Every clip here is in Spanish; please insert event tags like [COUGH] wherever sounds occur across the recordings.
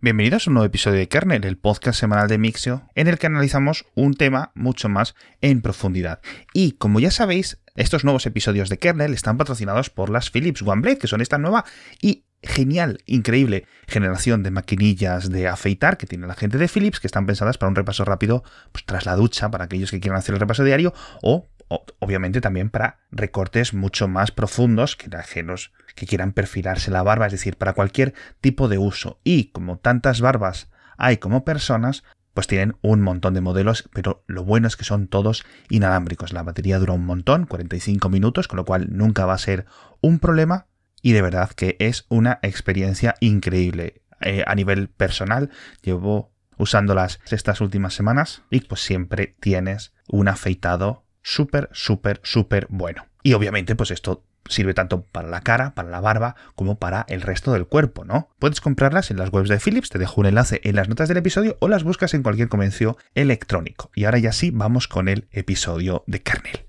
Bienvenidos a un nuevo episodio de Kernel, el podcast semanal de Mixio, en el que analizamos un tema mucho más en profundidad. Y como ya sabéis, estos nuevos episodios de Kernel están patrocinados por las Philips OneBlade, que son esta nueva y genial, increíble generación de maquinillas de afeitar que tiene la gente de Philips, que están pensadas para un repaso rápido pues, tras la ducha, para aquellos que quieran hacer el repaso diario, o, obviamente también para recortes mucho más profundos que ajenos que quieran perfilarse la barba, es decir, para cualquier tipo de uso. Y como tantas barbas hay como personas, pues tienen un montón de modelos, pero lo bueno es que son todos inalámbricos. La batería dura un montón, 45 minutos, con lo cual nunca va a ser un problema y de verdad que es una experiencia increíble. Eh, a nivel personal, llevo usándolas estas últimas semanas y pues siempre tienes un afeitado súper, súper, súper bueno. Y obviamente pues esto sirve tanto para la cara, para la barba, como para el resto del cuerpo, ¿no? Puedes comprarlas en las webs de Philips, te dejo un enlace en las notas del episodio o las buscas en cualquier comercio electrónico. Y ahora ya sí, vamos con el episodio de Kernel.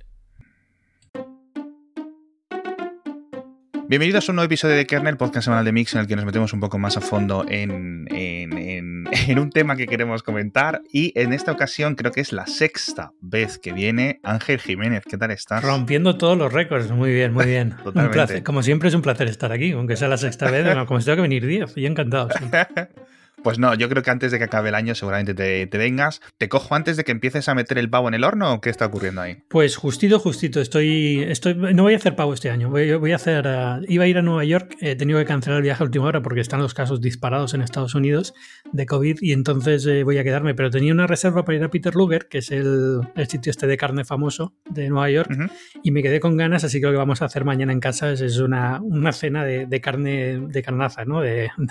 Bienvenidos a un nuevo episodio de Kernel, podcast semanal de Mix, en el que nos metemos un poco más a fondo en, [LAUGHS] en, un tema que queremos comentar. Y en esta ocasión creo que es la sexta vez que viene Ángel Jiménez. ¿Qué tal estás? Rompiendo todos los récords. Muy bien, muy bien. [LAUGHS] un placer. Como siempre es un placer estar aquí, aunque sea la sexta vez. como si tengo que venir 10. Yo encantado. [LAUGHS] Pues no, yo creo que antes de que acabe el año seguramente te, vengas. ¿Te cojo antes de que empieces a meter el pavo en el horno o qué está ocurriendo ahí? Pues justito, justito. Estoy, estoy, no voy a hacer pavo este año. Voy, a hacer, eh, iba a ir a Nueva York, he tenido que cancelar el viaje a última hora porque están los casos disparados en Estados Unidos de COVID y entonces eh, voy a quedarme. Pero tenía una reserva para ir a Peter Luger, que es el, sitio este de carne famoso de Nueva York, y me quedé con ganas, así que lo que vamos a hacer mañana en casa es, una, una cena de, carne de carnaza, ¿no? [LAUGHS]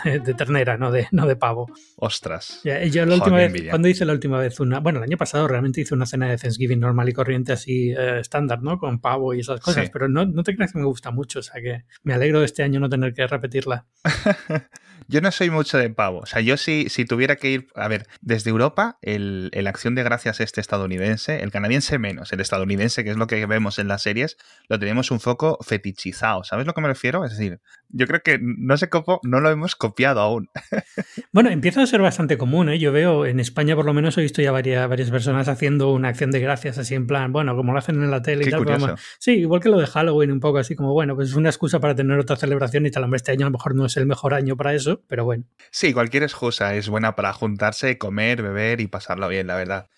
De, ternera, no de, no de pavo. Ostras yo la última vez, cuando hice la última vez una, bueno, el año pasado realmente hice una cena de Thanksgiving normal y corriente así eh, estándar, ¿no? Con pavo y esas cosas, pero no, no te creas que me gusta mucho, o sea que me alegro de este año no tener que repetirla. [LAUGHS] Yo no soy mucho de pavo. O sea, yo si, si tuviera que ir, a ver, desde Europa, el, el, acción de gracias este estadounidense, el canadiense menos, el estadounidense, que es lo que vemos en las series, lo tenemos un foco fetichizado. ¿Sabes lo que me refiero? Es decir, yo creo que no sé cómo, no lo hemos copiado aún. [LAUGHS] bueno, empieza a ser bastante común, ¿eh? Yo veo, en España por lo menos he visto ya varias, varias personas haciendo una acción de gracias así en plan, bueno, como lo hacen en la tele y tal. sí, igual que lo de Halloween, un poco así como, bueno, pues es una excusa para tener otra celebración y tal. Hombre, este año a lo mejor no es el mejor año para eso, pero bueno. Sí, cualquier excusa es buena para juntarse, comer, beber y pasarlo bien, la verdad.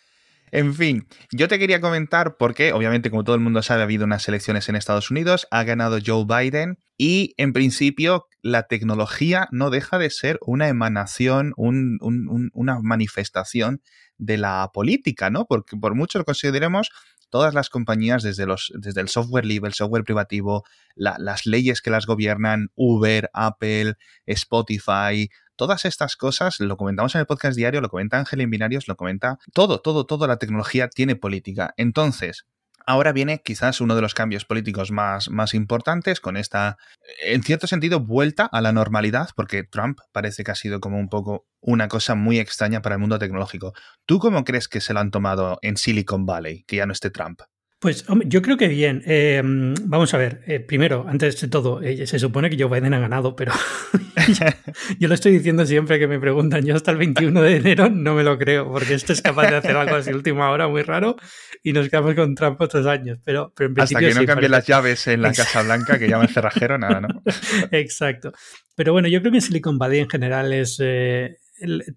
En fin, yo te quería comentar porque, obviamente, como todo el mundo sabe, ha habido unas elecciones en Estados Unidos, ha ganado Joe Biden y, en principio, la tecnología no deja de ser una emanación, una manifestación de la política, ¿no? Porque por mucho lo consideremos, todas las compañías, desde, los, desde el software libre, el software privativo, las leyes que las gobiernan, Uber, Apple, Spotify, todas estas cosas, lo comentamos en el podcast diario, lo comenta Ángel en Binarios, lo comenta todo, todo, todo, la tecnología tiene política. Entonces, Ahora viene quizás uno de los cambios políticos más, más, importantes con esta, en cierto sentido, vuelta a la normalidad, porque Trump parece que ha sido como un poco una cosa muy extraña para el mundo tecnológico. ¿Tú cómo crees que se lo han tomado en Silicon Valley, que ya no esté Trump? Pues yo creo que bien. Eh, vamos a ver, eh, primero, antes de todo, eh, se supone que Joe Biden ha ganado, pero [LAUGHS] yo lo estoy diciendo siempre que me preguntan, yo hasta el 21 de enero no me lo creo, porque esto es capaz de hacer algo así última hora muy raro y nos quedamos con Trump otros años. Pero, pero en hasta que no cambien las llaves en la Casa Blanca, que llama el cerrajero, nada, ¿no? [LAUGHS] Exacto. Pero bueno, yo creo que en Silicon Valley en general es...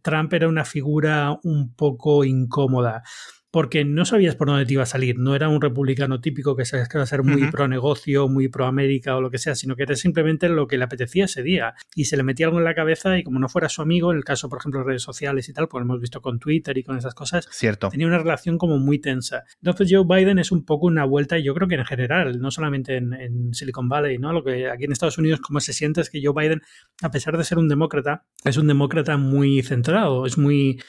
Trump era una figura un poco incómoda porque no sabías por dónde te iba a salir. No era un republicano típico que sabías que iba a ser muy pro negocio, muy pro América o lo que sea, sino que era simplemente lo que le apetecía ese día. Y se le metía algo en la cabeza y como no fuera su amigo, en el caso, por ejemplo, de redes sociales y tal, pues hemos visto con Twitter y con esas cosas, Cierto. tenía una relación como muy tensa. Entonces Joe Biden es un poco una vuelta, y yo creo que en general, no solamente en, en Silicon Valley, ¿no? Lo que aquí en Estados Unidos como se siente es que Joe Biden, a pesar de ser un demócrata, es un demócrata muy centrado, es muy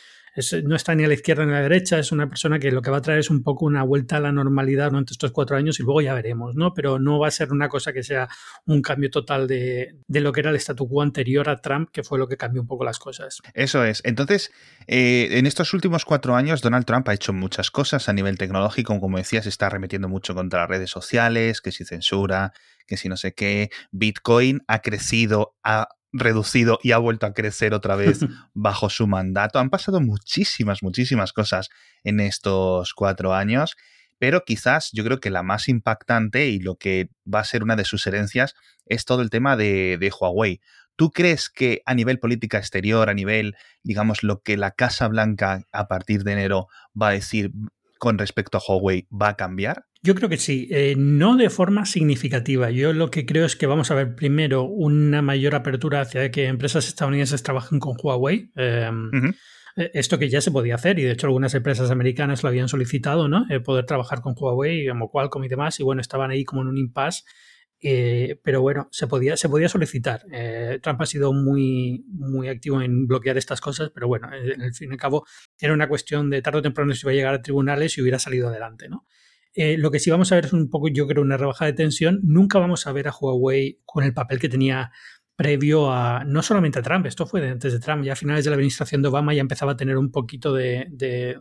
no está ni a la izquierda ni a la derecha, es una persona que lo que va a traer es un poco una vuelta a la normalidad durante estos cuatro años y luego ya veremos, ¿no? Pero no va a ser una cosa que sea un cambio total de, lo que era el statu quo anterior a Trump, que fue lo que cambió un poco las cosas. Eso es. Entonces, eh, en estos últimos cuatro años, Donald Trump ha hecho muchas cosas a nivel tecnológico, como decías, está arremetiendo mucho contra las redes sociales, que si censura, que si no sé qué, Bitcoin ha crecido a reducido y ha vuelto a crecer otra vez [LAUGHS] bajo su mandato. Han pasado muchísimas, muchísimas cosas en estos cuatro años, pero quizás yo creo que la más impactante y lo que va a ser una de sus herencias es todo el tema de, de Huawei. ¿Tú crees que a nivel política exterior, a nivel, digamos, lo que la Casa Blanca a partir de enero va a decir con respecto a Huawei va a cambiar? Yo creo que sí, eh, no de forma significativa. Yo lo que creo es que vamos a ver primero una mayor apertura hacia que empresas estadounidenses trabajen con Huawei. Em, eh, esto que ya se podía hacer y de hecho algunas empresas americanas lo habían solicitado, ¿no? Eh, poder trabajar con Huawei, como Qualcomm y demás, y bueno, estaban ahí como en un impasse. Pero bueno, se podía, se podía solicitar. Trump ha sido muy, muy activo en bloquear estas cosas, pero bueno, en el fin y al cabo era una cuestión de tarde o temprano si iba a llegar a tribunales y hubiera salido adelante, ¿no? Eh, lo que sí vamos a ver es un poco, yo creo, una rebaja de tensión. Nunca vamos a ver a Huawei con el papel que tenía previo a, no solamente a Trump, esto fue antes de Trump, ya a finales de la administración de Obama ya empezaba a tener un poquito de,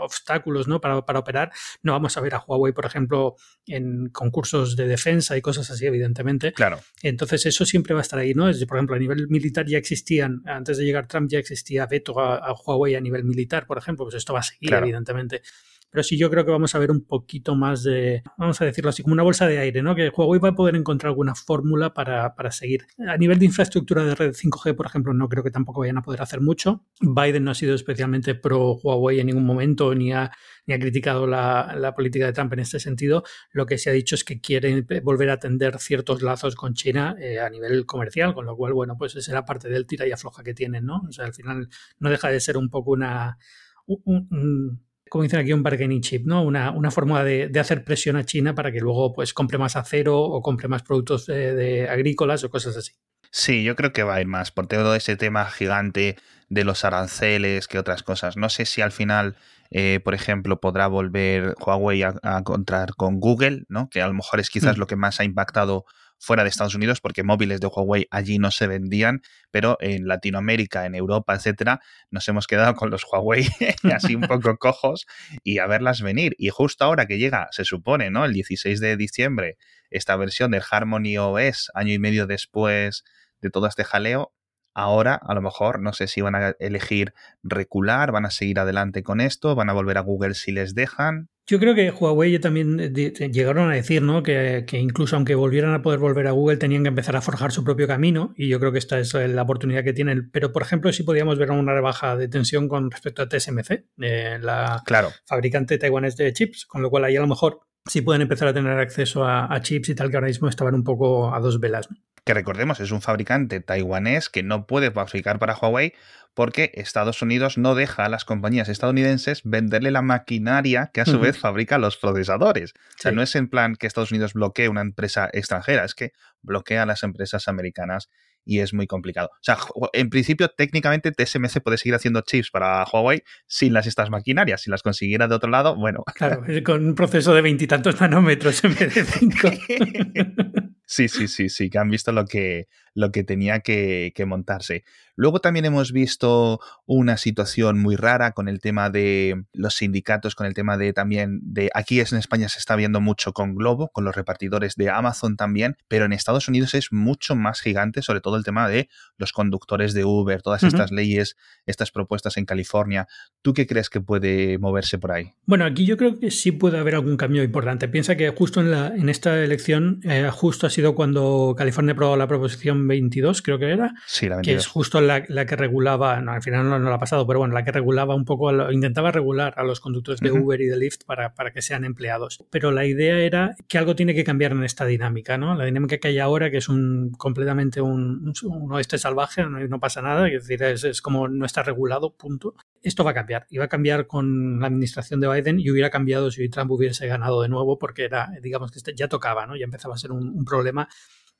obstáculos ¿no? para, para, operar. No vamos a ver a Huawei, por ejemplo, en concursos de defensa y cosas así, evidentemente. Claro. Entonces eso siempre va a estar ahí, ¿no? Es, por ejemplo, a nivel militar ya existían, antes de llegar Trump ya existía veto a, Huawei a nivel militar, por ejemplo, pues esto va a seguir, evidentemente pero sí yo creo que vamos a ver un poquito más de, vamos a decirlo así, como una bolsa de aire, ¿no? Que Huawei va a poder encontrar alguna fórmula para, para seguir. A nivel de infraestructura de red 5G, por ejemplo, no creo que tampoco vayan a poder hacer mucho. Biden no ha sido especialmente pro Huawei en ningún momento, ni ha, ni ha criticado la, la política de Trump en este sentido. Lo que se ha dicho es que quieren volver a atender ciertos lazos con China eh, a nivel comercial, con lo cual, bueno, pues será parte del tira y afloja que tienen, ¿no? O sea, al final no deja de ser un poco una... un, como dicen aquí, un bargaining chip, ¿no? Una, una forma de, hacer presión a China para que luego pues compre más acero o compre más productos de, agrícolas o cosas así. Sí, yo creo que va a ir más por todo ese tema gigante de los aranceles que otras cosas. No sé si al final, eh, por ejemplo, podrá volver Huawei a, a, encontrar con Google, ¿no? Que a lo mejor es quizás mm. lo que más ha impactado fuera de Estados Unidos porque móviles de Huawei allí no se vendían, pero en Latinoamérica, en Europa, etcétera, nos hemos quedado con los Huawei [LAUGHS] así un poco [LAUGHS] cojos y a verlas venir. Y justo ahora que llega, se supone, ¿no? El 16 de diciembre, esta versión del Harmony OS, año y medio después de todo este jaleo, Ahora, a lo mejor, no sé si van a elegir recular, van a seguir adelante con esto, van a volver a Google si les dejan. Yo creo que Huawei también eh, llegaron a decir ¿no? Que, incluso aunque volvieran a poder volver a Google tenían que empezar a forjar su propio camino y yo creo que esta es eh, la oportunidad que tienen. Pero, por ejemplo, sí podríamos ver una rebaja de tensión con respecto a TSMC, eh, la fabricante taiwanés de chips, con lo cual ahí a lo mejor sí pueden empezar a tener acceso a, a chips y tal que ahora mismo estaban un poco a dos velas. que recordemos es un fabricante taiwanés que no puede fabricar para Huawei porque Estados Unidos no deja a las compañías estadounidenses venderle la maquinaria que a su vez fabrica los procesadores. O sea, no es en plan que Estados Unidos bloquee una empresa extranjera, es que bloquea a las empresas americanas y es muy complicado. O sea, en principio, técnicamente TSMC puede seguir haciendo chips para Huawei sin las estas maquinarias. Si las consiguiera de otro lado, bueno. Claro, con un proceso de veintitantos nanómetros en vez de cinco. [LAUGHS] Sí, sí, sí, sí, que han visto lo que, lo que tenía que, montarse. Luego también hemos visto una situación muy rara con el tema de los sindicatos, con el tema de también de aquí en España se está viendo mucho con Globo, con los repartidores de Amazon también, pero en Estados Unidos es mucho más gigante, sobre todo el tema de los conductores de Uber, todas estas leyes, estas propuestas en California. ¿Tú qué crees que puede moverse por ahí? Bueno, aquí yo creo que sí puede haber algún cambio importante. Piensa que justo en, la, en esta elección, eh, justo ha sido cuando California aprobó la proposición 22, creo que era, que es justo la, que regulaba, no, al final no, lo ha pasado, pero bueno, la que regulaba un poco, intentaba regular a los conductores de Uber y de Lyft para, para, que sean empleados. Pero la idea era que algo tiene que cambiar en esta dinámica, ¿no? La dinámica que hay ahora, que es un completamente un, un oeste salvaje, no, no, pasa nada, es decir, es, es como no está regulado, punto. Esto va a cambiar, y va a cambiar con la administración de Biden y hubiera cambiado si Trump hubiese ganado de nuevo, porque era, digamos que este ya tocaba, ¿no? Ya empezaba a ser un, un problema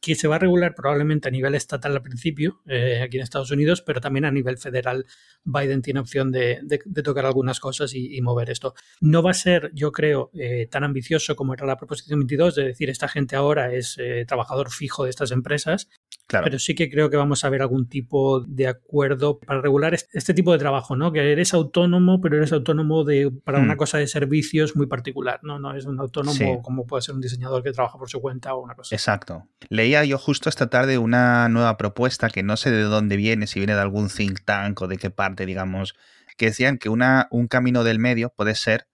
que se va a regular probablemente a nivel estatal al principio, eh, aquí en Estados Unidos, pero también a nivel federal Biden tiene opción de, tocar algunas cosas y, mover esto. No va a ser, yo creo, eh, tan ambicioso como era la proposición 22, de decir esta gente ahora es eh, trabajador fijo de estas empresas, Pero sí que creo que vamos a ver algún tipo de acuerdo para regular este tipo de trabajo, ¿no? Que eres autónomo, pero eres autónomo de, para una hmm. cosa de servicios muy particular, ¿no? No es un autónomo como puede ser un diseñador que trabaja por su cuenta o una cosa. Exacto. Leía yo justo esta tarde una nueva propuesta que no sé de dónde viene, si viene de algún think tank o de qué parte, digamos, que decían que una, un camino del medio puede ser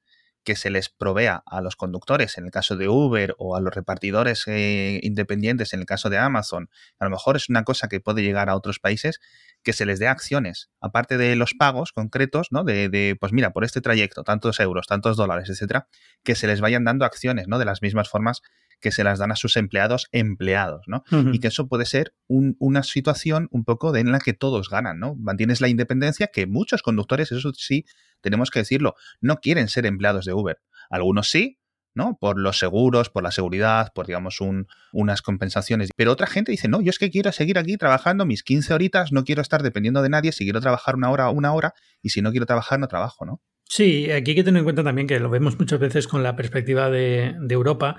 que se les provea a los conductores, en el caso de Uber, o a los repartidores eh, independientes, en el caso de Amazon, a lo mejor es una cosa que puede llegar a otros países, que se les dé acciones, aparte de los pagos concretos, ¿no? De, de, pues mira, por este trayecto, tantos euros, tantos dólares, etcétera, que se les vayan dando acciones, ¿no? De las mismas formas que se las dan a sus empleados empleados, ¿no? Y que eso puede ser una situación un poco de, en la que todos ganan, ¿no? Mantienes la independencia que muchos conductores, eso sí, tenemos que decirlo, no quieren ser empleados de Uber. Algunos sí, ¿no? Por los seguros, por la seguridad, por, digamos, un, unas compensaciones. Pero otra gente dice, no, yo es que quiero seguir aquí trabajando mis 15 horitas, no quiero estar dependiendo de nadie, si quiero trabajar una hora, una hora, y si no quiero trabajar, no trabajo, ¿no? Sí, aquí hay que tener en cuenta también que lo vemos muchas veces con la perspectiva de, Europa.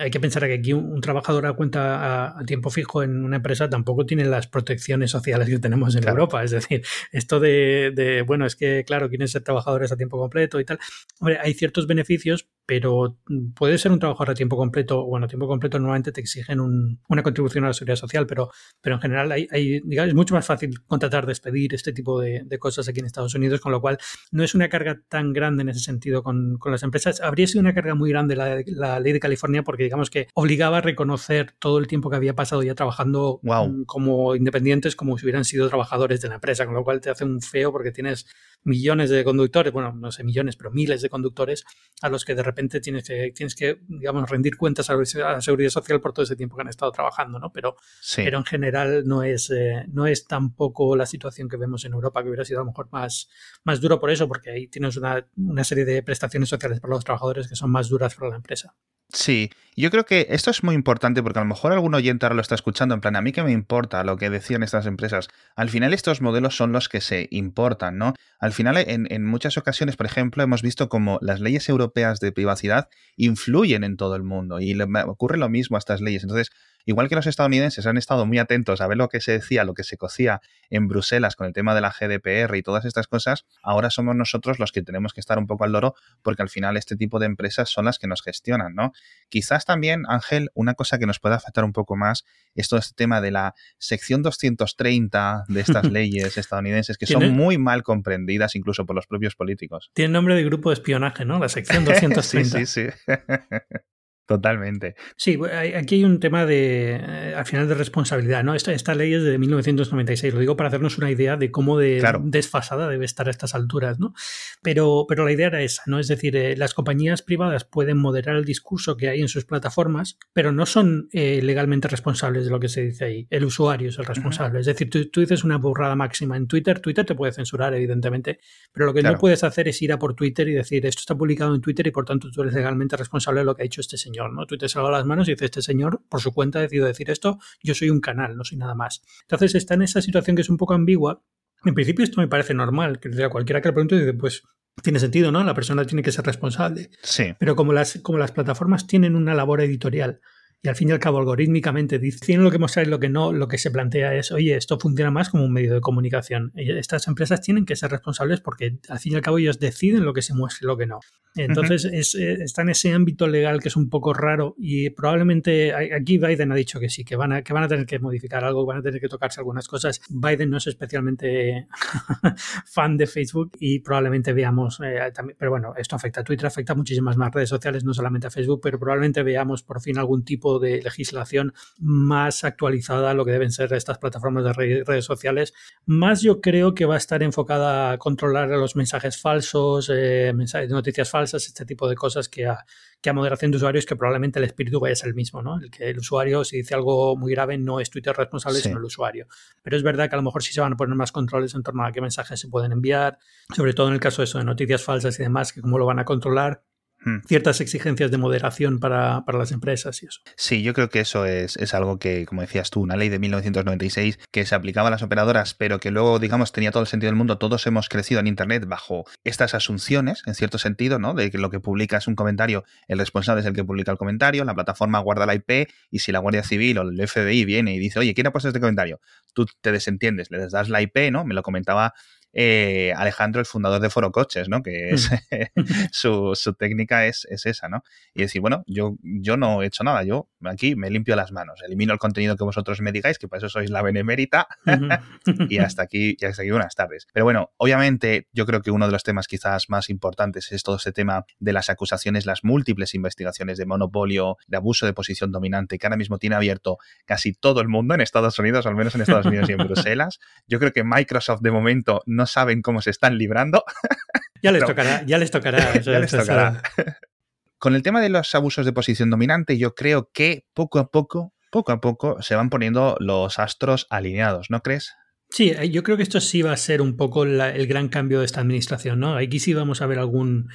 Hay que pensar que aquí un, trabajador a cuenta a, tiempo fijo en una empresa tampoco tiene las protecciones sociales que tenemos en Europa. Es decir, esto de, de, bueno, es que, claro, quieren ser trabajadores a tiempo completo y tal. Hombre, hay ciertos beneficios, pero puede ser un trabajador a tiempo completo. Bueno, a tiempo completo normalmente te exigen una contribución a la seguridad social, pero, pero en general hay, digamos, es mucho más fácil contratar, despedir, este tipo de, de cosas aquí en Estados Unidos, con lo cual no es una carga tan grande en ese sentido con, las empresas. Habría sido una carga muy grande la, ley de California porque digamos que obligaba a reconocer todo el tiempo que había pasado ya trabajando mm, como independientes como si hubieran sido trabajadores de la empresa, con lo cual te hace un feo porque tienes millones de conductores, bueno, no sé millones, pero miles de conductores a los que de repente tienes que, tienes que digamos, rendir cuentas a la seguridad social por todo ese tiempo que han estado trabajando, ¿no? Pero, pero en general no es, eh, no es tampoco la situación que vemos en Europa, que hubiera sido a lo mejor más, más duro por eso, porque ahí tienes una, una serie de prestaciones sociales para los trabajadores que son más duras para la empresa. Sí, yo creo que esto es muy importante porque a lo mejor algún oyente ahora lo está escuchando en plan, a mí que me importa lo que decían estas empresas. Al final estos modelos son los que se importan, ¿no? Al final en, en muchas ocasiones, por ejemplo, hemos visto como las leyes europeas de privacidad influyen en todo el mundo y le, ocurre lo mismo a estas leyes. Entonces, Igual que los estadounidenses han estado muy atentos a ver lo que se decía, lo que se cocía en Bruselas con el tema de la GDPR y todas estas cosas, ahora somos nosotros los que tenemos que estar un poco al loro porque al final este tipo de empresas son las que nos gestionan, ¿no? Quizás también, Ángel, una cosa que nos pueda afectar un poco más es todo este tema de la sección 230 de estas [LAUGHS] leyes estadounidenses que son muy mal comprendidas incluso por los propios políticos. Tiene nombre de grupo de espionaje, ¿no? La sección 230. [LAUGHS] sí, sí, sí. Totalmente. Sí, aquí hay un tema de, eh, al final, de responsabilidad. ¿no? Esta, esta ley es de 1996, lo digo para hacernos una idea de cómo de desfasada debe estar a estas alturas. ¿no? Pero, pero la idea era esa, ¿no? es decir, eh, las compañías privadas pueden moderar el discurso que hay en sus plataformas, pero no son eh, legalmente responsables de lo que se dice ahí. El usuario es el responsable. Es decir, tú, dices una burrada máxima en Twitter, Twitter te puede censurar, evidentemente, pero lo que no puedes hacer es ir a por Twitter y decir, esto está publicado en Twitter y por tanto tú eres legalmente responsable de lo que ha hecho este señor. ¿No? Tú te salvas las manos y dices, este señor, por su cuenta, ha decidido decir esto, yo soy un canal, no soy nada más. Entonces está en esa situación que es un poco ambigua. En principio esto me parece normal, que a cualquiera que le pregunte dice, pues tiene sentido, ¿no? La persona tiene que ser responsable. Sí. Pero como las, como las plataformas tienen una labor editorial y al fin y al cabo algorítmicamente dicen lo que mostrar y lo que no, lo que se plantea es, oye, esto funciona más como un medio de comunicación. Estas empresas tienen que ser responsables porque al fin y al cabo ellos deciden lo que se muestra y lo que no. Entonces es, eh, está en ese ámbito legal que es un poco raro y probablemente aquí Biden ha dicho que sí, que van a, que van a tener que modificar algo, van a tener que tocarse algunas cosas. Biden no es especialmente [LAUGHS] fan de Facebook y probablemente veamos, eh, también, pero bueno, esto afecta a Twitter, afecta a muchísimas más redes sociales, no solamente a Facebook, pero probablemente veamos por fin algún tipo de legislación más actualizada a lo que deben ser estas plataformas de redes sociales. Más yo creo que va a estar enfocada a controlar los mensajes falsos, eh, mensajes noticias falsas, este tipo de cosas que a, que a moderación de usuarios que probablemente el espíritu vaya a ser el mismo, ¿no? El que el usuario, si dice algo muy grave, no es Twitter responsable, sino el usuario. Pero es verdad que a lo mejor sí se van a poner más controles en torno a qué mensajes se pueden enviar, sobre todo en el caso de eso de noticias falsas y demás, que cómo lo van a controlar. Ciertas exigencias de moderación para, las empresas y eso. Sí, yo creo que eso es, es, algo que, como decías tú, una ley de 1996 que se aplicaba a las operadoras, pero que luego, digamos, tenía todo el sentido del mundo. Todos hemos crecido en Internet bajo estas asunciones, en cierto sentido, ¿no? De que lo que publica es un comentario, el responsable es el que publica el comentario, la plataforma guarda la IP y si la Guardia Civil o el FBI viene y dice, oye, ¿quién ha puesto este comentario? Tú te desentiendes, le das la IP, ¿no? Me lo comentaba eh, Alejandro, el fundador de Foro Coches, ¿no? Que es, mm. [LAUGHS] su, técnica es, esa, ¿no? Y decir, bueno, yo, yo no he hecho nada, yo aquí me limpio las manos, elimino el contenido que vosotros me digáis, que por eso sois la benemérita, [LAUGHS] y hasta aquí, y hasta aquí buenas tardes. Pero bueno, obviamente yo creo que uno de los temas quizás más importantes es todo este tema de las acusaciones, las múltiples investigaciones de monopolio, de abuso de posición dominante, que ahora mismo tiene abierto casi todo el mundo en Estados Unidos, al menos en Estados Unidos y en [LAUGHS] Bruselas. Yo creo que Microsoft de momento no saben cómo se están librando. [LAUGHS] Ya les tocará, ya les tocará. [LAUGHS] ya les tocará. [LAUGHS] Con el tema de los abusos de posición dominante, yo creo que poco a poco, poco a poco, se van poniendo los astros alineados, ¿no crees? Sí, eh, yo creo que esto sí va a ser un poco el gran cambio de esta administración, ¿no? Aquí sí vamos a ver algún...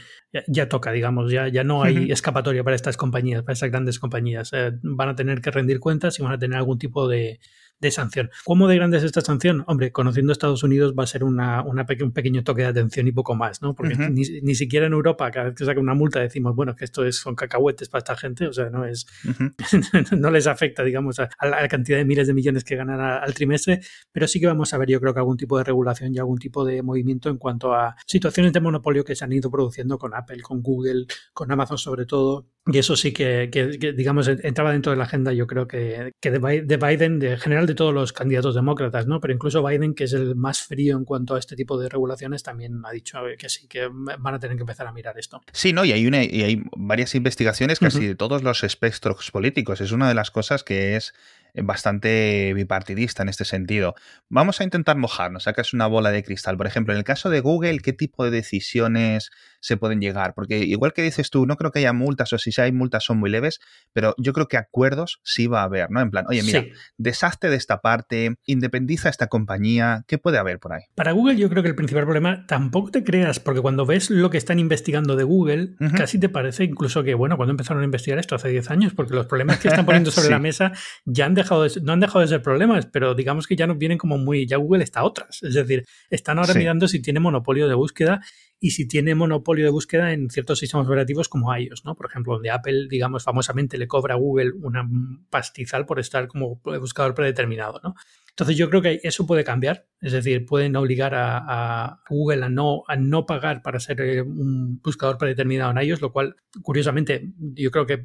Ya, toca, digamos, ya, ya no hay escapatoria para estas compañías, para estas grandes compañías. Eh, van a tener que rendir cuentas y van a tener algún tipo de, de sanción. ¿Cómo de grande es esta sanción? Hombre, conociendo Estados Unidos va a ser una, un pequeño toque de atención y poco más, ¿no? Porque ni, siquiera en Europa, cada vez que saca una multa, decimos, bueno, que esto es, son cacahuetes para esta gente, o sea, no es [LAUGHS] no les afecta, digamos, a, la cantidad de miles de millones que ganan al trimestre, pero sí que vamos a ver, yo creo que algún tipo de regulación y algún tipo de movimiento en cuanto a situaciones de monopolio que se han ido produciendo con Apple, con Google, con Amazon sobre todo, y eso sí que, digamos, entraba dentro de la agenda, yo creo que, que de, Biden, de general de todos los candidatos demócratas, ¿no? Pero incluso Biden, que es el más frío en cuanto a este tipo de regulaciones, también ha dicho que sí, que van a tener que empezar a mirar esto. Sí, ¿no? Y hay, una, y hay varias investigaciones casi de todos los espectros políticos. Es una de las cosas que es bastante bipartidista en este sentido. Vamos a intentar mojarnos, sacas una bola de cristal. Por ejemplo, en el caso de Google, ¿qué tipo de decisiones se pueden llegar? Porque igual que dices tú, no creo que haya multas o si hay multas son muy leves, pero yo creo que acuerdos sí va a haber, ¿no? En plan, oye, mira, desastre de esta parte, independiza esta compañía, ¿qué puede haber por ahí? Para Google yo creo que el principal problema, tampoco te creas, porque cuando ves lo que están investigando de Google, casi te parece incluso que, bueno, cuando empezaron a investigar esto hace 10 años, porque los problemas que están poniendo [LAUGHS] sobre la mesa ya han no han dejado de ser problemas, pero digamos que ya nos vienen como muy, ya Google está a otras. Es decir, están ahora mirando si tiene monopolio de búsqueda y si tiene monopolio de búsqueda en ciertos sistemas operativos como iOS, ¿no? Por ejemplo, donde Apple, digamos, famosamente le cobra a Google una pastizal por estar como buscador predeterminado, ¿no? Entonces yo creo que eso puede cambiar, es decir, pueden obligar a, Google a no, a no pagar para ser eh, un buscador predeterminado en iOS, lo cual curiosamente yo creo que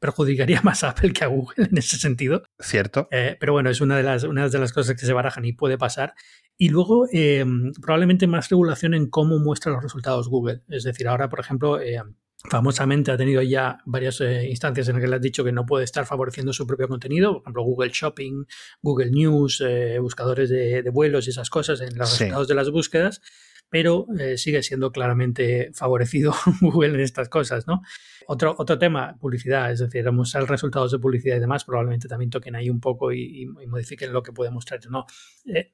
perjudicaría [LAUGHS] más a Apple que a Google en ese sentido. Cierto. Eh, pero bueno, es una de, las, una de las cosas que se barajan y puede pasar. Y luego eh, probablemente más regulación en cómo muestra los resultados Google. Es decir, ahora, por ejemplo, famosamente ha tenido ya varias eh, instancias en las que le has dicho que no puede estar favoreciendo su propio contenido, por ejemplo Google Shopping, Google News, eh, buscadores de, vuelos y esas cosas en los resultados de las búsquedas, pero eh, sigue siendo claramente favorecido [LAUGHS] Google en estas cosas, ¿no? Otro, otro tema, publicidad, es decir, mostrar resultados de publicidad y demás, probablemente también toquen ahí un poco y, modifiquen lo que puede mostrar. ¿no? Eh,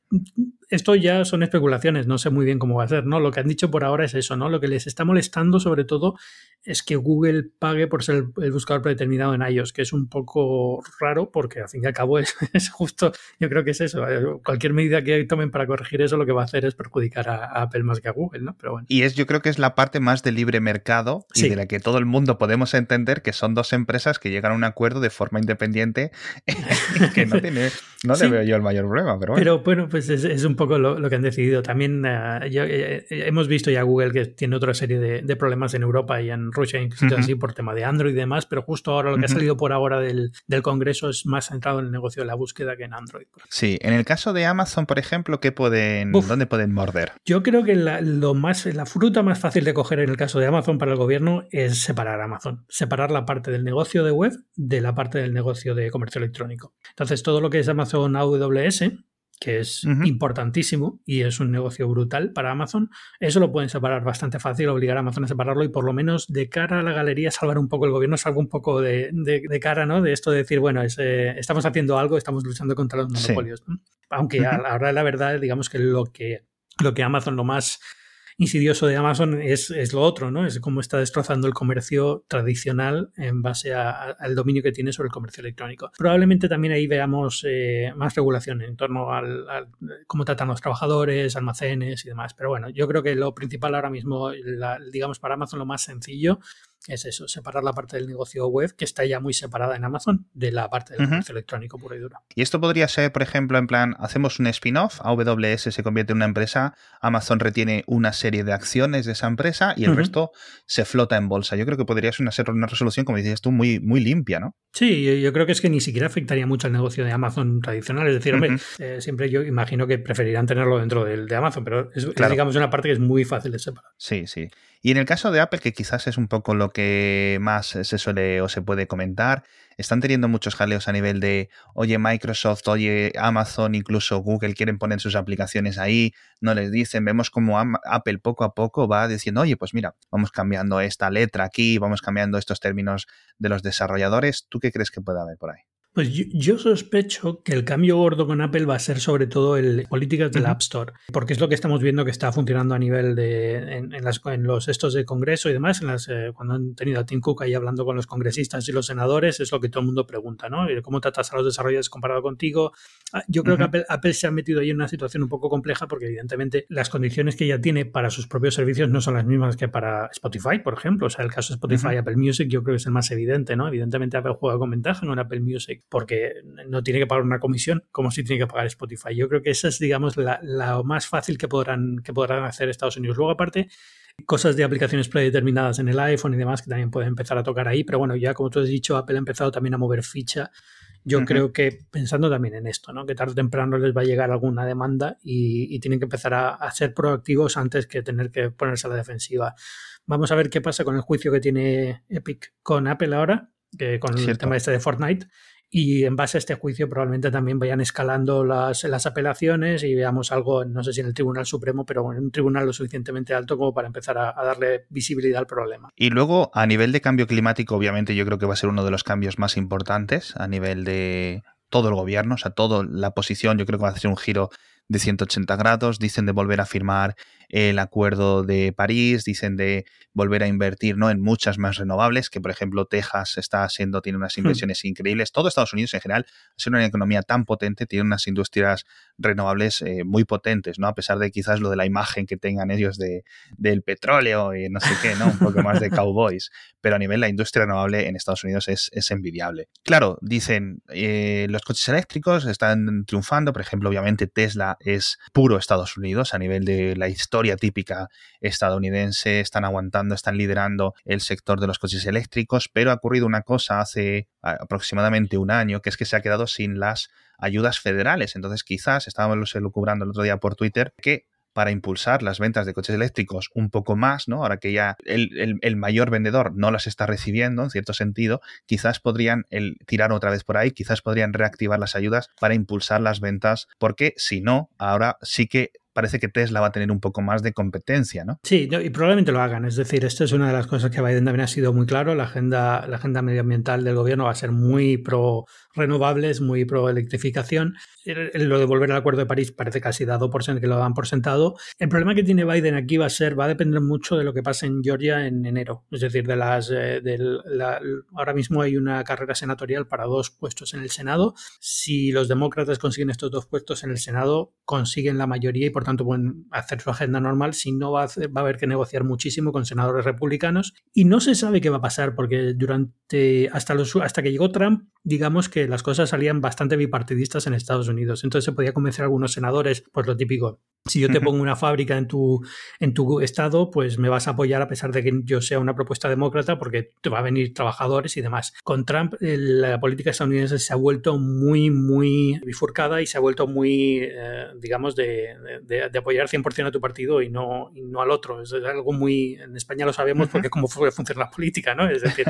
esto ya son especulaciones, no sé muy bien cómo va a ser, ¿no? Lo que han dicho por ahora es eso, ¿no? Lo que les está molestando sobre todo es que Google pague por ser el, buscador predeterminado en iOS, que es un poco raro porque al fin y al cabo [LAUGHS] es, justo, yo creo que es eso. Eh, cualquier medida que tomen para corregir eso lo que va a hacer es perjudicar a, Apple más que a Google, ¿no? Pero bueno. Y es, yo creo que es la parte más de libre mercado y de la que todo el mundo podemos entender que son dos empresas que llegan a un acuerdo de forma independiente [LAUGHS] que no tiene, no le veo yo el mayor problema, pero bueno. Pero bueno, pues es, un poco lo, que han decidido. También eh, eh, hemos visto ya Google que tiene otra serie de, problemas en Europa y en Rusia, incluso así por tema de Android y demás, pero justo ahora lo que ha salido por ahora del, Congreso es más centrado en el negocio de la búsqueda que en Android. Sí, en el caso de Amazon, por ejemplo, ¿qué pueden, ¿dónde pueden morder? Yo creo que la, lo más, la fruta más fácil de coger en el caso de Amazon para el gobierno es separar Amazon separar la parte del negocio de web de la parte del negocio de comercio electrónico. Entonces, todo lo que es Amazon AWS, que es importantísimo y es un negocio brutal para Amazon, eso lo pueden separar bastante fácil, obligar a Amazon a separarlo y por lo menos de cara a la galería salvar un poco el gobierno, salva un poco de, cara, ¿no? De esto de decir, bueno, eh, estamos haciendo algo, estamos luchando contra los monopolios. Aunque a la hora de la verdad, digamos que lo que, lo que Amazon lo más insidioso de Amazon es, es, lo otro, ¿no? Es cómo está destrozando el comercio tradicional en base al dominio que tiene sobre el comercio electrónico. Probablemente también ahí veamos eh, más regulación en torno al, cómo tratan los trabajadores, almacenes y demás. Pero bueno, yo creo que lo principal ahora mismo, digamos, para Amazon lo más sencillo es eso, separar la parte del negocio web, que está ya muy separada en Amazon, de la parte del negocio electrónico puro y duro. Y esto podría ser, por ejemplo, en plan, hacemos un spin-off, AWS se convierte en una empresa, Amazon retiene una serie de acciones de esa empresa y el resto se flota en bolsa. Yo creo que podría ser una, resolución, como dices tú, muy, muy limpia, ¿no? Sí, yo creo que es que ni siquiera afectaría mucho al negocio de Amazon tradicional. Es decir, hombre, eh, siempre yo imagino que preferirán tenerlo dentro del de Amazon, pero es, digamos una parte que es muy fácil de separar. Sí, sí. Y en el caso de Apple, que quizás es un poco lo que más se suele o se puede comentar, están teniendo muchos jaleos a nivel de, oye, Microsoft, oye, Amazon, incluso Google quieren poner sus aplicaciones ahí, no les dicen, vemos como Apple poco a poco va diciendo, oye, pues mira, vamos cambiando esta letra aquí, vamos cambiando estos términos de los desarrolladores. ¿Tú qué crees que puede haber por ahí? Pues yo, sospecho que el cambio gordo con Apple va a ser sobre todo el políticas del App Store, porque es lo que estamos viendo que está funcionando a nivel de en, las, en los estos de Congreso y demás, en las, eh, cuando han tenido a Tim Cook ahí hablando con los congresistas y los senadores, es lo que todo el mundo pregunta, ¿no? ¿Cómo tratas a los desarrolladores comparado contigo? Ah, yo creo que Apple, se ha metido ahí en una situación un poco compleja porque evidentemente las condiciones que ya tiene para sus propios servicios no son las mismas que para Spotify, por ejemplo. O sea, el caso de Spotify, Apple Music, yo creo que es el más evidente, ¿no? Evidentemente Apple juega con ventaja en Apple Music porque no tiene que pagar una comisión como si tiene que pagar Spotify. Yo creo que esa es, digamos, la, más fácil que podrán, que podrán hacer Estados Unidos. Luego, aparte, cosas de aplicaciones predeterminadas en el iPhone y demás que también pueden empezar a tocar ahí, pero bueno, ya como tú has dicho, Apple ha empezado también a mover ficha. Yo creo que pensando también en esto, ¿no? que tarde o temprano les va a llegar alguna demanda y, tienen que empezar a, ser proactivos antes que tener que ponerse a la defensiva. Vamos a ver qué pasa con el juicio que tiene Epic con Apple ahora, que con el tema este de Fortnite y en base a este juicio probablemente también vayan escalando las, las apelaciones y veamos algo, no sé si en el Tribunal Supremo, pero en un tribunal lo suficientemente alto como para empezar a, darle visibilidad al problema. Y luego, a nivel de cambio climático, obviamente yo creo que va a ser uno de los cambios más importantes a nivel de todo el gobierno, o sea, toda la posición, yo creo que va a ser un giro de 180 grados, dicen de volver a firmar el acuerdo de París, dicen de volver a invertir ¿no? en muchas más renovables, que por ejemplo Texas está siendo, tiene unas hmm. inversiones increíbles. Todo Estados Unidos en general es una economía tan potente, tiene unas industrias renovables eh, muy potentes, ¿no? A pesar de quizás lo de la imagen que tengan ellos de, del petróleo y no sé qué, ¿no? Un poco más de cowboys. Pero a nivel la industria renovable en Estados Unidos es, es envidiable. Claro, dicen, eh, los coches eléctricos están triunfando, por ejemplo, obviamente Tesla es puro Estados Unidos a nivel de la historia típica estadounidense, están aguantando, están liderando el sector de los coches eléctricos, pero ha ocurrido una cosa hace aproximadamente un año, que es que se ha quedado sin las ayudas federales. Entonces quizás, estábamos lucubrando el otro día por Twitter, que para impulsar las ventas de coches eléctricos un poco más, ¿no? Ahora que ya el, mayor vendedor no las está recibiendo, en cierto sentido, quizás podrían el, tirar otra vez por ahí, quizás podrían reactivar las ayudas para impulsar las ventas, porque si no, ahora sí que parece que Tesla va a tener un poco más de competencia, ¿no? Sí, y probablemente lo hagan. Es decir, esto es una de las cosas que Biden también ha sido muy claro. La agenda, la agenda medioambiental del gobierno va a ser muy pro renovables, muy pro electrificación. Lo de volver al Acuerdo de París parece casi dado por que lo dan por sentado. El problema que tiene Biden aquí va a ser, va a depender mucho de lo que pase en Georgia en enero. Es decir, de las, eh, ahora mismo hay una carrera senatorial para dos puestos en el Senado. Si los demócratas consiguen estos dos puestos en el Senado, consiguen la mayoría y por tanto pueden hacer su agenda normal. Si no, va a, va a haber que negociar muchísimo con senadores republicanos. Y no se sabe qué va a pasar porque durante hasta, los, hasta que llegó Trump, digamos que las cosas salían bastante bipartidistas en Estados Unidos. Entonces se podía convencer a algunos senadores, pues lo típico, si yo te pongo una fábrica en tu, en tu estado, pues me vas a apoyar a pesar de que yo sea una propuesta demócrata porque te va a venir trabajadores y demás. Con Trump la política estadounidense se ha vuelto muy, muy bifurcada y se ha vuelto muy, eh, digamos, de, de, apoyar 100% a tu partido y no, y no al otro. Es algo muy, en España lo sabemos porque es como funciona la política, ¿no? Es decir,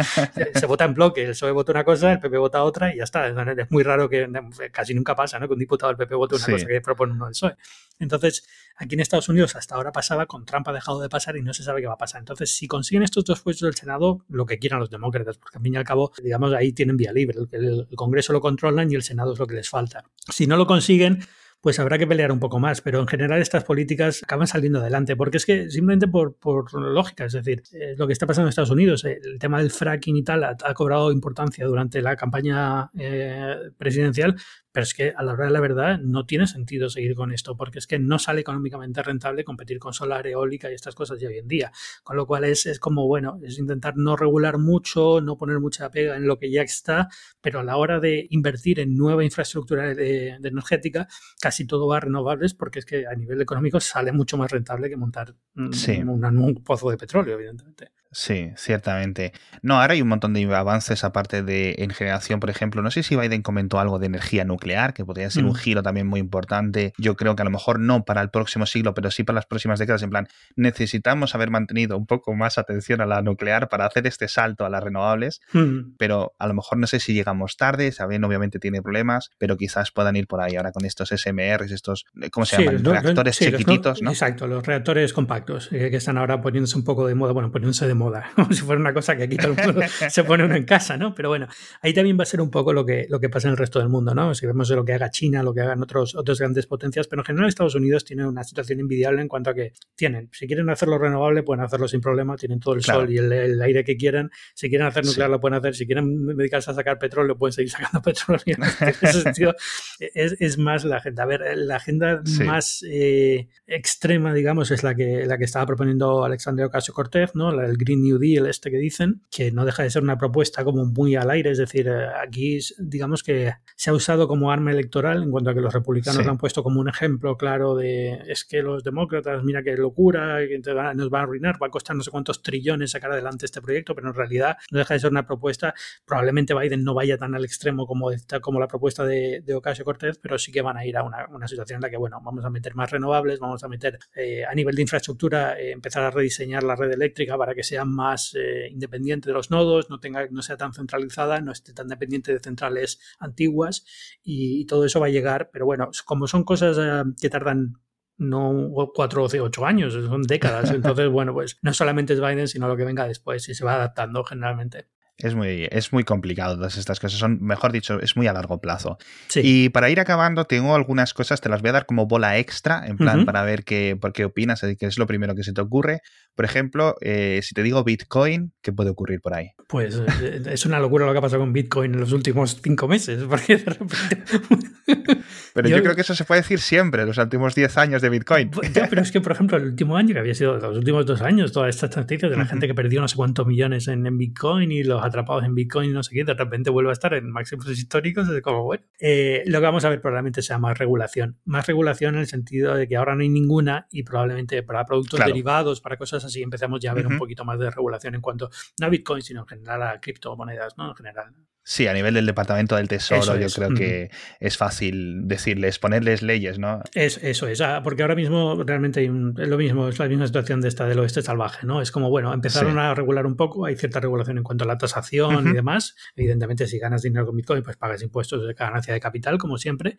se, vota en bloque, el PSOE vota una cosa, el PP vota otra y ya está. Es muy raro que, casi nunca pasa, ¿no? Que un diputado del PP vote una cosa que propone uno del PSOE. Entonces, aquí en Estados Unidos hasta ahora pasaba, con Trump ha dejado de pasar y no se sabe qué va a pasar. Entonces, si consiguen estos dos puestos del Senado, lo que quieran los demócratas, porque al fin y al cabo, digamos, ahí tienen vía libre. El, el Congreso lo controlan y el Senado es lo que les falta. Si no lo consiguen, pues habrá que pelear un poco más. Pero en general estas políticas acaban saliendo adelante, porque es que simplemente por, por lógica, es decir, eh, lo que está pasando en Estados Unidos, el tema del fracking y tal ha, cobrado importancia durante la campaña eh, presidencial, pero es que a la hora de la verdad no tiene sentido seguir con esto, porque es que no sale económicamente rentable competir con solar, eólica y estas cosas ya hoy en día. Con lo cual es, es como, bueno, es intentar no regular mucho, no poner mucha pega en lo que ya está, pero a la hora de invertir en nueva infraestructura de, energética, casi todo va a renovables, porque es que a nivel económico sale mucho más rentable que montar un pozo de petróleo, evidentemente. Sí, ciertamente. No, ahora hay un montón de avances aparte de en generación, por ejemplo. No sé si Biden comentó algo de energía nuclear, que podría ser un mm. giro también muy importante. Yo creo que a lo mejor no para el próximo siglo, pero sí para las próximas décadas. En plan, necesitamos haber mantenido un poco más atención a la nuclear para hacer este salto a las renovables. Mm. Pero a lo mejor no sé si llegamos tarde. Saben, obviamente tiene problemas, pero quizás puedan ir por ahí ahora con estos SMRs, estos, ¿cómo se llaman? reactores chiquititos, ¿no? Exacto, los reactores compactos, eh, que están ahora poniéndose un poco de moda, bueno, poniéndose de moda [LAUGHS] como si fuera una cosa que aquí todo el mundo [LAUGHS] se pone uno en casa, ¿no? Pero bueno, ahí también va a ser un poco lo que, lo que pasa en el resto del mundo, ¿no? Si vemos lo que haga China, lo que hagan otros, otras grandes potencias, pero en general Estados Unidos tiene una situación envidiable en cuanto a que tienen, si quieren hacerlo renovable, pueden hacerlo sin problema, tienen todo el sol y el, aire que quieran, si quieren hacer nuclear lo pueden hacer, si quieren dedicarse a sacar petróleo, pueden seguir sacando [LAUGHS] petróleo. en ese sentido, es, es, más la agenda. A ver, la agenda más eh, extrema, digamos, es la que, la que estaba proponiendo Alexandria Ocasio Cortez, ¿no? el Green New Deal este que dicen, que no deja de ser una propuesta como muy al aire, es decir, aquí digamos que se ha usado como arma electoral en cuanto a que los republicanos lo han puesto como un ejemplo claro de es que los demócratas, mira qué locura, que nos va a arruinar, va a costar no sé cuántos trillones sacar adelante este proyecto, pero en realidad no deja de ser una propuesta, probablemente Biden no vaya tan al extremo como, como la propuesta de, de Ocasio Cortez, pero sí que van a ir a una, situación en la que, bueno, vamos a meter más renovables, vamos a meter eh, a nivel de infraestructura, eh, empezar a rediseñar la red eléctrica para que sea más eh, independiente de los nodos, no, tenga, no sea tan centralizada, no esté tan dependiente de centrales antiguas y, todo eso va a llegar, pero bueno, como son cosas eh, que tardan no cuatro o ocho años, son décadas. [LAUGHS] Entonces, bueno, pues no solamente es Biden, sino lo que venga después y se va adaptando generalmente. Es muy, es muy complicado todas estas cosas. Son, mejor dicho, es muy a largo plazo. Y para ir acabando, tengo algunas cosas, te las voy a dar como bola extra, en plan, para ver qué, por qué opinas, qué es lo primero que se te ocurre. Por ejemplo, eh, si te digo Bitcoin, ¿qué puede ocurrir por ahí? Pues eh, es una locura lo que ha pasado con Bitcoin en los últimos cinco meses, [LAUGHS] porque de repente... [LAUGHS] Pero yo, creo que eso se puede decir siempre, los últimos diez años de Bitcoin. Pues, pero es que, por ejemplo, el último año, que había sido los últimos dos años, todas estas noticias de la gente que perdió no sé cuántos millones en, Bitcoin y los atrapados en Bitcoin y no sé qué, de repente vuelve a estar en máximos históricos, es como, bueno. Eh, lo que vamos a ver probablemente sea más regulación. Más regulación en el sentido de que ahora no hay ninguna y probablemente para productos derivados, para cosas así empezamos ya a ver un poquito más de regulación en cuanto, no a Bitcoin, sino en general a criptomonedas, ¿no? En general. Sí, a nivel del Departamento del Tesoro, yo creo que es fácil decirles, ponerles leyes, ¿no? Es, eso es, ah, porque ahora mismo realmente hay es lo mismo, es la misma situación de esta del oeste salvaje, ¿no? Es como, bueno, empezaron a regular un poco, hay cierta regulación en cuanto a la tasación y demás. Evidentemente, si ganas dinero con Bitcoin, pues pagas impuestos de ganancia de capital, como siempre.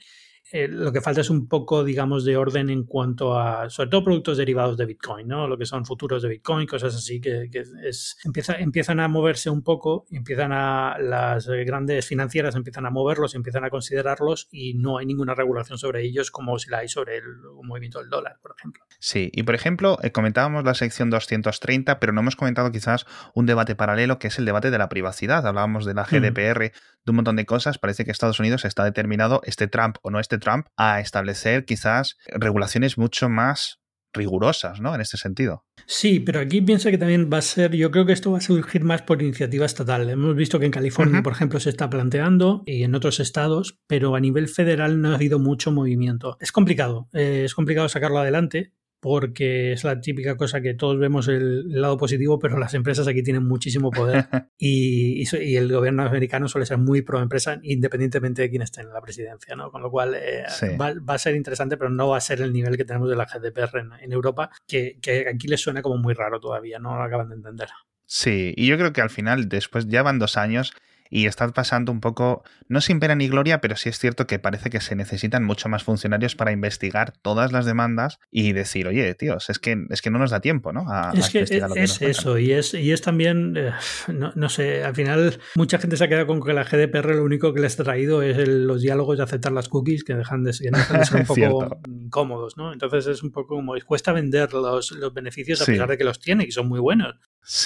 Eh, lo que falta es un poco, digamos, de orden en cuanto a, sobre todo, productos derivados de Bitcoin, ¿no? Lo que son futuros de Bitcoin, cosas así que, es, empieza, empiezan a moverse un poco, empiezan a, las grandes financieras empiezan a moverlos, empiezan a considerarlos y no hay ninguna regulación sobre ellos como si la hay sobre el movimiento del dólar, por ejemplo. Sí, y por ejemplo, eh, comentábamos la sección 230, pero no hemos comentado quizás un debate paralelo que es el debate de la privacidad. Hablábamos de la GDPR, de un montón de cosas. Parece que Estados Unidos está determinado, este Trump o no este Trump a establecer quizás regulaciones mucho más rigurosas, ¿no? En este sentido. Sí, pero aquí piensa que también va a ser, yo creo que esto va a surgir más por iniciativa estatal. Hemos visto que en California, por ejemplo, se está planteando y en otros estados, pero a nivel federal no ha habido mucho movimiento. Es complicado, eh, es complicado sacarlo adelante porque es la típica cosa que todos vemos el, lado positivo, pero las empresas aquí tienen muchísimo poder [LAUGHS] y, el gobierno americano suele ser muy pro empresa independientemente de quién esté en la presidencia, ¿no? Con lo cual eh, va, a ser interesante, pero no va a ser el nivel que tenemos de la GDPR en, Europa, que, que, aquí les suena como muy raro todavía, no lo acaban de entender. Sí, y yo creo que al final, después ya van dos años y está pasando un poco, no sin pena ni gloria, pero sí es cierto que parece que se necesitan mucho más funcionarios para investigar todas las demandas y decir, oye, tíos, es que, es que no nos da tiempo, ¿no? es que, es eso, y es, y es también, eh, no, sé, al final mucha gente se ha quedado con que la GDPR lo único que les ha traído es los diálogos de aceptar las cookies que dejan de, ser un [LAUGHS] poco incómodos, ¿no? Entonces es un poco como, cuesta vender los, los beneficios a pesar de que los tiene y son muy buenos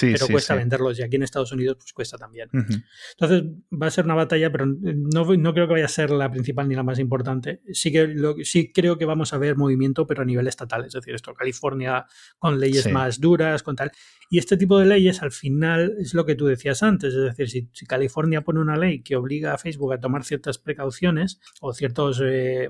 pero cuesta venderlos y aquí en Estados Unidos pues cuesta también. Entonces va a ser una batalla, pero no, no, creo que vaya a ser la principal ni la más importante. Sí, que lo, sí creo que vamos a ver movimiento, pero a nivel estatal, es decir, esto California con leyes más duras, con tal. Y este tipo de leyes al final es lo que tú decías antes, es decir, si, California pone una ley que obliga a Facebook a tomar ciertas precauciones o ciertos, eh,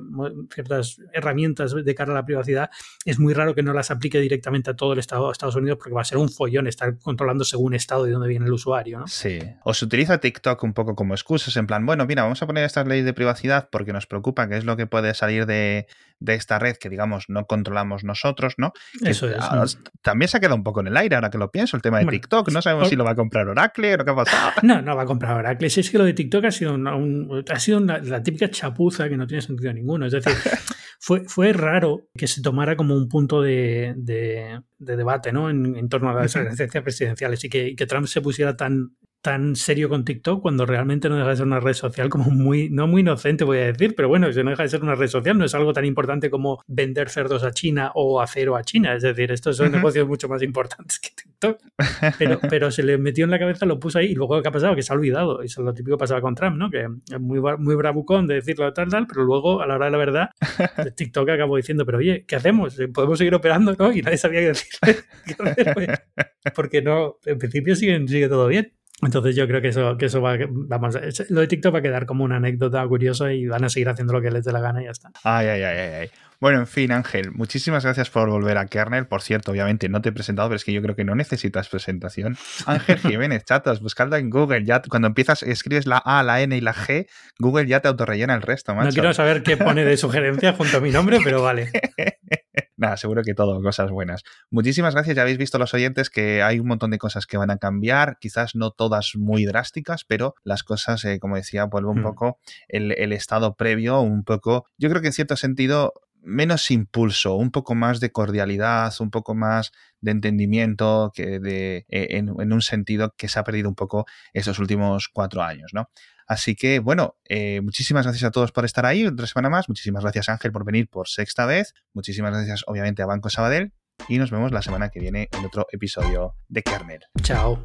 ciertas herramientas de cara a la privacidad, es muy raro que no las aplique directamente a todo el Estado de Estados Unidos porque va a ser un follón estar controlando según estado de dónde viene el usuario. ¿no? Sí. O se utiliza TikTok un poco como excusas, en plan, bueno, mira, vamos a poner estas leyes de privacidad porque nos preocupa qué es lo que puede salir de, esta red que, digamos, no controlamos nosotros, ¿no? Eso es. También se ha quedado un poco en el aire ahora que lo pienso, el tema de TikTok. No sabemos si lo va a comprar Oracle o qué ha pasado. [LAUGHS] No, no va a comprar Oracle. Si es que lo de TikTok ha sido, ha sido la típica chapuza que no tiene sentido ninguno. Es decir, [LAUGHS] fue, fue raro que se tomara como un punto de, de, debate ¿no? en, torno a las elecciones presidenciales y que, y que Trump se pusiera tan tan serio con TikTok cuando realmente no deja de ser una red social como muy, no muy inocente voy a decir, pero bueno, si no deja de ser una red social, no es algo tan importante como vender cerdos a China o acero a China, es decir, estos son negocios mucho más importantes que TikTok, pero, [LAUGHS] pero se le metió en la cabeza, lo puso ahí y luego ¿qué ha pasado? Que se ha olvidado, y eso es lo típico que pasaba con Trump, ¿no? Que es muy, muy bravucón de decirlo tal, tal, pero luego a la hora de la verdad, [LAUGHS] TikTok acabó diciendo, pero oye, ¿qué hacemos? ¿Podemos seguir operando? ¿no? Y nadie sabía qué decir. [LAUGHS] Pues, porque no, en principio sigue, sigue todo bien. Entonces yo creo que eso, que eso va, vamos, lo de TikTok va a quedar como una anécdota curiosa y van a seguir haciendo lo que les dé la gana y ya está. Ay, ay, ay, ay. Bueno, en fin, Ángel, muchísimas gracias por volver a Kernel. Por cierto, obviamente no te he presentado, pero es que yo creo que no necesitas presentación. Ángel [LAUGHS] Jiménez, chatos, buscadlo en Google. Ya cuando empiezas, escribes la A, la N y la G, Google ya te autorrellena el resto, macho. No quiero saber qué pone de sugerencia junto a mi nombre, pero vale. [LAUGHS] Nada, seguro que todo, cosas buenas. Muchísimas gracias, ya habéis visto los oyentes que hay un montón de cosas que van a cambiar, quizás no todas muy drásticas, pero las cosas, eh, como decía, vuelve un mm. poco el, el estado previo, un poco, yo creo que en cierto sentido menos impulso, un poco más de cordialidad, un poco más de entendimiento que de, eh, en, en, un sentido que se ha perdido un poco esos últimos cuatro años, ¿no? Así que, bueno, eh, muchísimas gracias a todos por estar ahí otra semana más. Muchísimas gracias, Ángel, por venir por sexta vez. Muchísimas gracias, obviamente, a Banco Sabadell. Y nos vemos la semana que viene en otro episodio de Kernel. Chao.